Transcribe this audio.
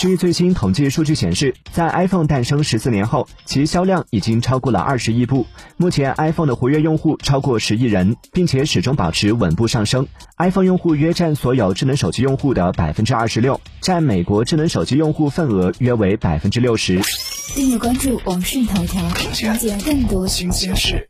据最新统计数据显示，在 iPhone 诞生十四年后，其销量已经超过了二十亿部。目前，iPhone 的活跃用户超过十亿人，并且始终保持稳步上升。iPhone 用户约占所有智能手机用户的百分之二十六，占美国智能手机用户份额约为百分之六十。订阅关注网讯头条，了解更多新鲜事。